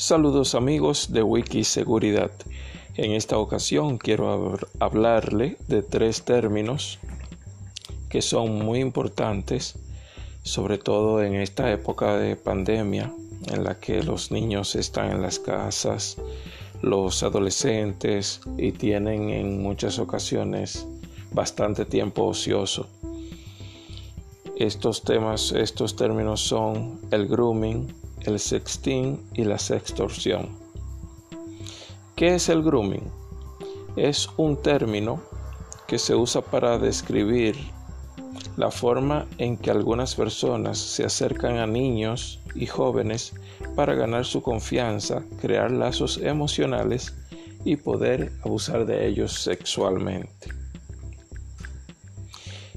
Saludos amigos de Wikiseguridad. En esta ocasión quiero hablarle de tres términos que son muy importantes, sobre todo en esta época de pandemia en la que los niños están en las casas, los adolescentes y tienen en muchas ocasiones bastante tiempo ocioso. Estos temas, estos términos son el grooming, el sexting y la sextorsión. ¿Qué es el grooming? Es un término que se usa para describir la forma en que algunas personas se acercan a niños y jóvenes para ganar su confianza, crear lazos emocionales y poder abusar de ellos sexualmente.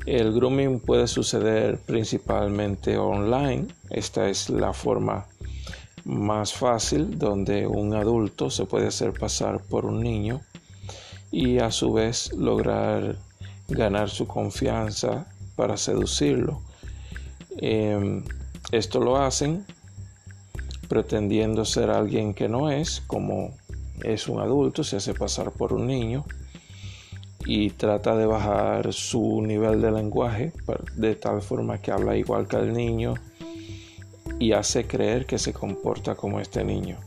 El grooming puede suceder principalmente online. Esta es la forma más fácil donde un adulto se puede hacer pasar por un niño y a su vez lograr ganar su confianza para seducirlo. Em, esto lo hacen pretendiendo ser alguien que no es, como es un adulto, se hace pasar por un niño y trata de bajar su nivel de lenguaje de tal forma que habla igual que el niño y hace creer que se comporta como este niño.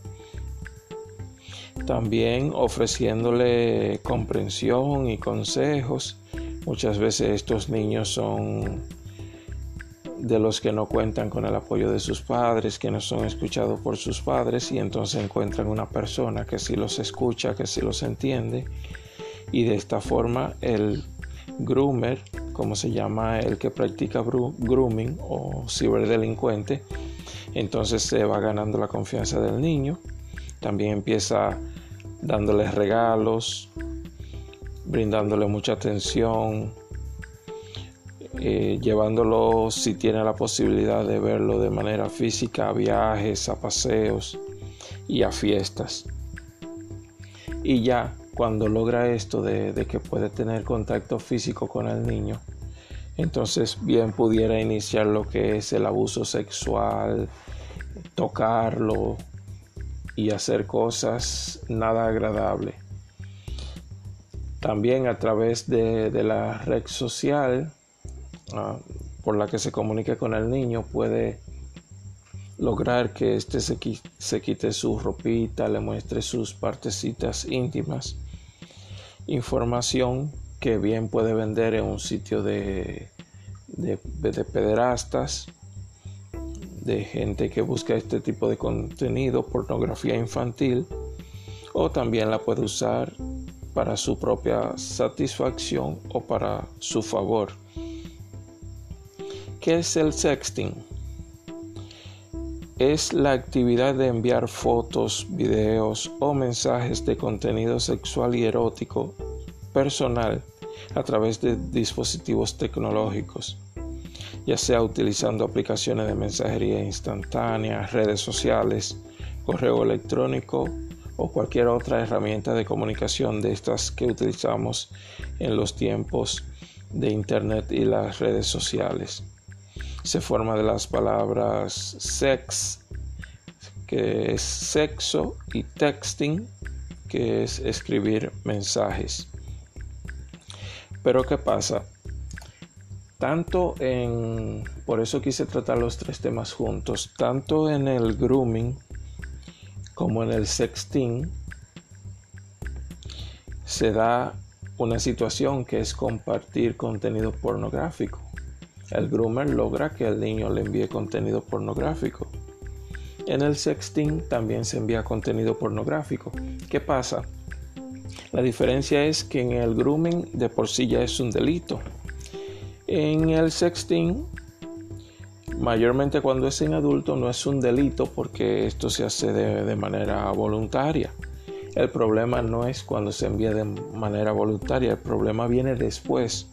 También ofreciéndole comprensión y consejos. Muchas veces estos niños son de los que no cuentan con el apoyo de sus padres, que no son escuchados por sus padres y entonces encuentran una persona que sí los escucha, que sí los entiende y de esta forma el groomer, como se llama el que practica grooming o ciberdelincuente, entonces se va ganando la confianza del niño. También empieza dándoles regalos, brindándole mucha atención, eh, llevándolo si tiene la posibilidad de verlo de manera física a viajes, a paseos y a fiestas. Y ya cuando logra esto de, de que puede tener contacto físico con el niño, entonces bien pudiera iniciar lo que es el abuso sexual, tocarlo y hacer cosas nada agradable. También a través de, la red social ah, por la que se comunique con el niño puede lograr que éste se, se quite su ropita, le muestre sus partecitas íntimas. Información que bien puede vender en un sitio de, de, de pederastas de gente que busca este tipo de contenido, pornografía infantil, o también la puede usar para su propia satisfacción o para su favor. ¿Qué es el sexting? Es la actividad de enviar fotos, videos o mensajes de contenido sexual y erótico personal a través de dispositivos tecnológicos ya sea utilizando aplicaciones de mensajería instantánea, redes sociales, correo electrónico o cualquier otra herramienta de comunicación de estas que utilizamos en los tiempos de Internet y las redes sociales. Se forma de las palabras sex, que es sexo, y texting, que es escribir mensajes. Pero ¿qué pasa? tanto en, por eso quise tratar los tres temas juntos, tanto en el grooming como en el sexting, se da una situación que es compartir contenido pornográfico. El groomer logra que el niño le envíe contenido pornográfico. En el sexting también se envía contenido pornográfico. ¿Qué pasa? La diferencia es que en el grooming de por sí ya es un delito. En el sexting, mayormente cuando es en adulto, no es un delito porque esto se hace de, manera voluntaria. El problema no es cuando se envía de manera voluntaria, el problema viene después,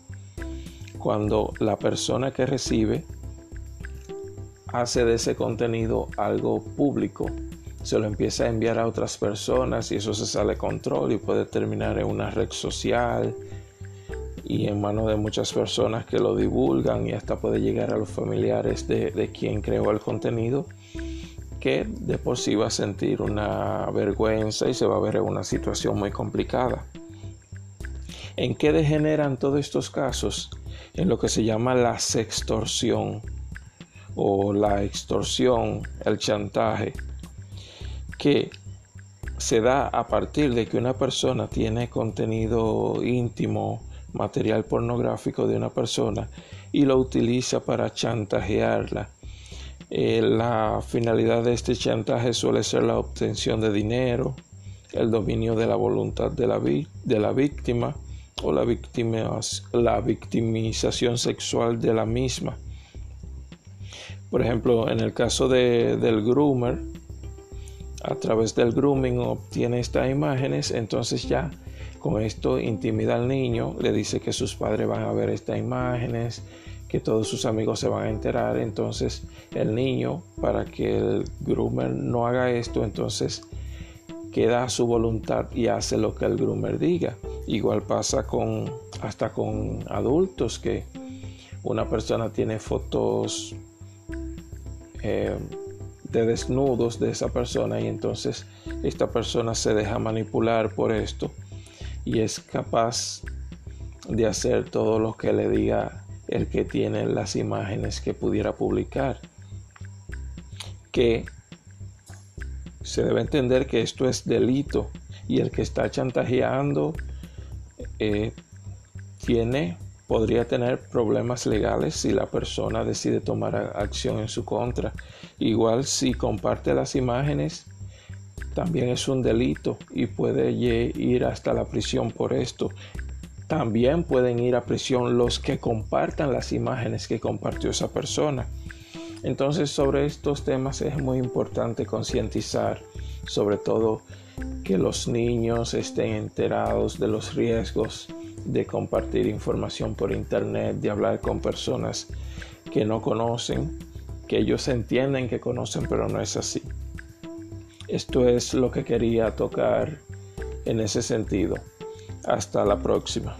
cuando la persona que recibe hace de ese contenido algo público, se lo empieza a enviar a otras personas y eso se sale de control y puede terminar en una red social, y en manos de muchas personas que lo divulgan y hasta puede llegar a los familiares de, quien creó el contenido que de por sí va a sentir una vergüenza y se va a ver en una situación muy complicada. ¿En qué degeneran todos estos casos? En lo que se llama la sextorsión o la extorsión, el chantaje, que se da a partir de que una persona tiene contenido íntimo, material pornográfico de una persona y lo utiliza para chantajearla. Eh, la finalidad de este chantaje suele ser la obtención de dinero, el dominio de la voluntad de la, víctima o la, la victimización sexual de la misma. Por ejemplo, en el caso de, del groomer, a través del grooming obtiene estas imágenes, entonces ya con esto intimida al niño, le dice que sus padres van a ver estas imágenes, que todos sus amigos se van a enterar. Entonces el niño, para que el groomer no haga esto, entonces queda a su voluntad y hace lo que el groomer diga. Igual pasa con hasta con adultos que una persona tiene fotos eh, de desnudos de esa persona y entonces esta persona se deja manipular por esto y es capaz de hacer todo lo que le diga el que tiene las imágenes que pudiera publicar. Que se debe entender que esto es delito y el que está chantajeando eh, tiene podría tener problemas legales si la persona decide tomar acción en su contra. Igual si comparte las imágenes también es un delito y puede ir hasta la prisión por esto. También pueden ir a prisión los que compartan las imágenes que compartió esa persona. Entonces sobre estos temas es muy importante concientizar, sobre todo que los niños estén enterados de los riesgos de compartir información por internet, de hablar con personas que no conocen, que ellos entienden que conocen, pero no es así. Esto es lo que quería tocar en ese sentido. Hasta la próxima.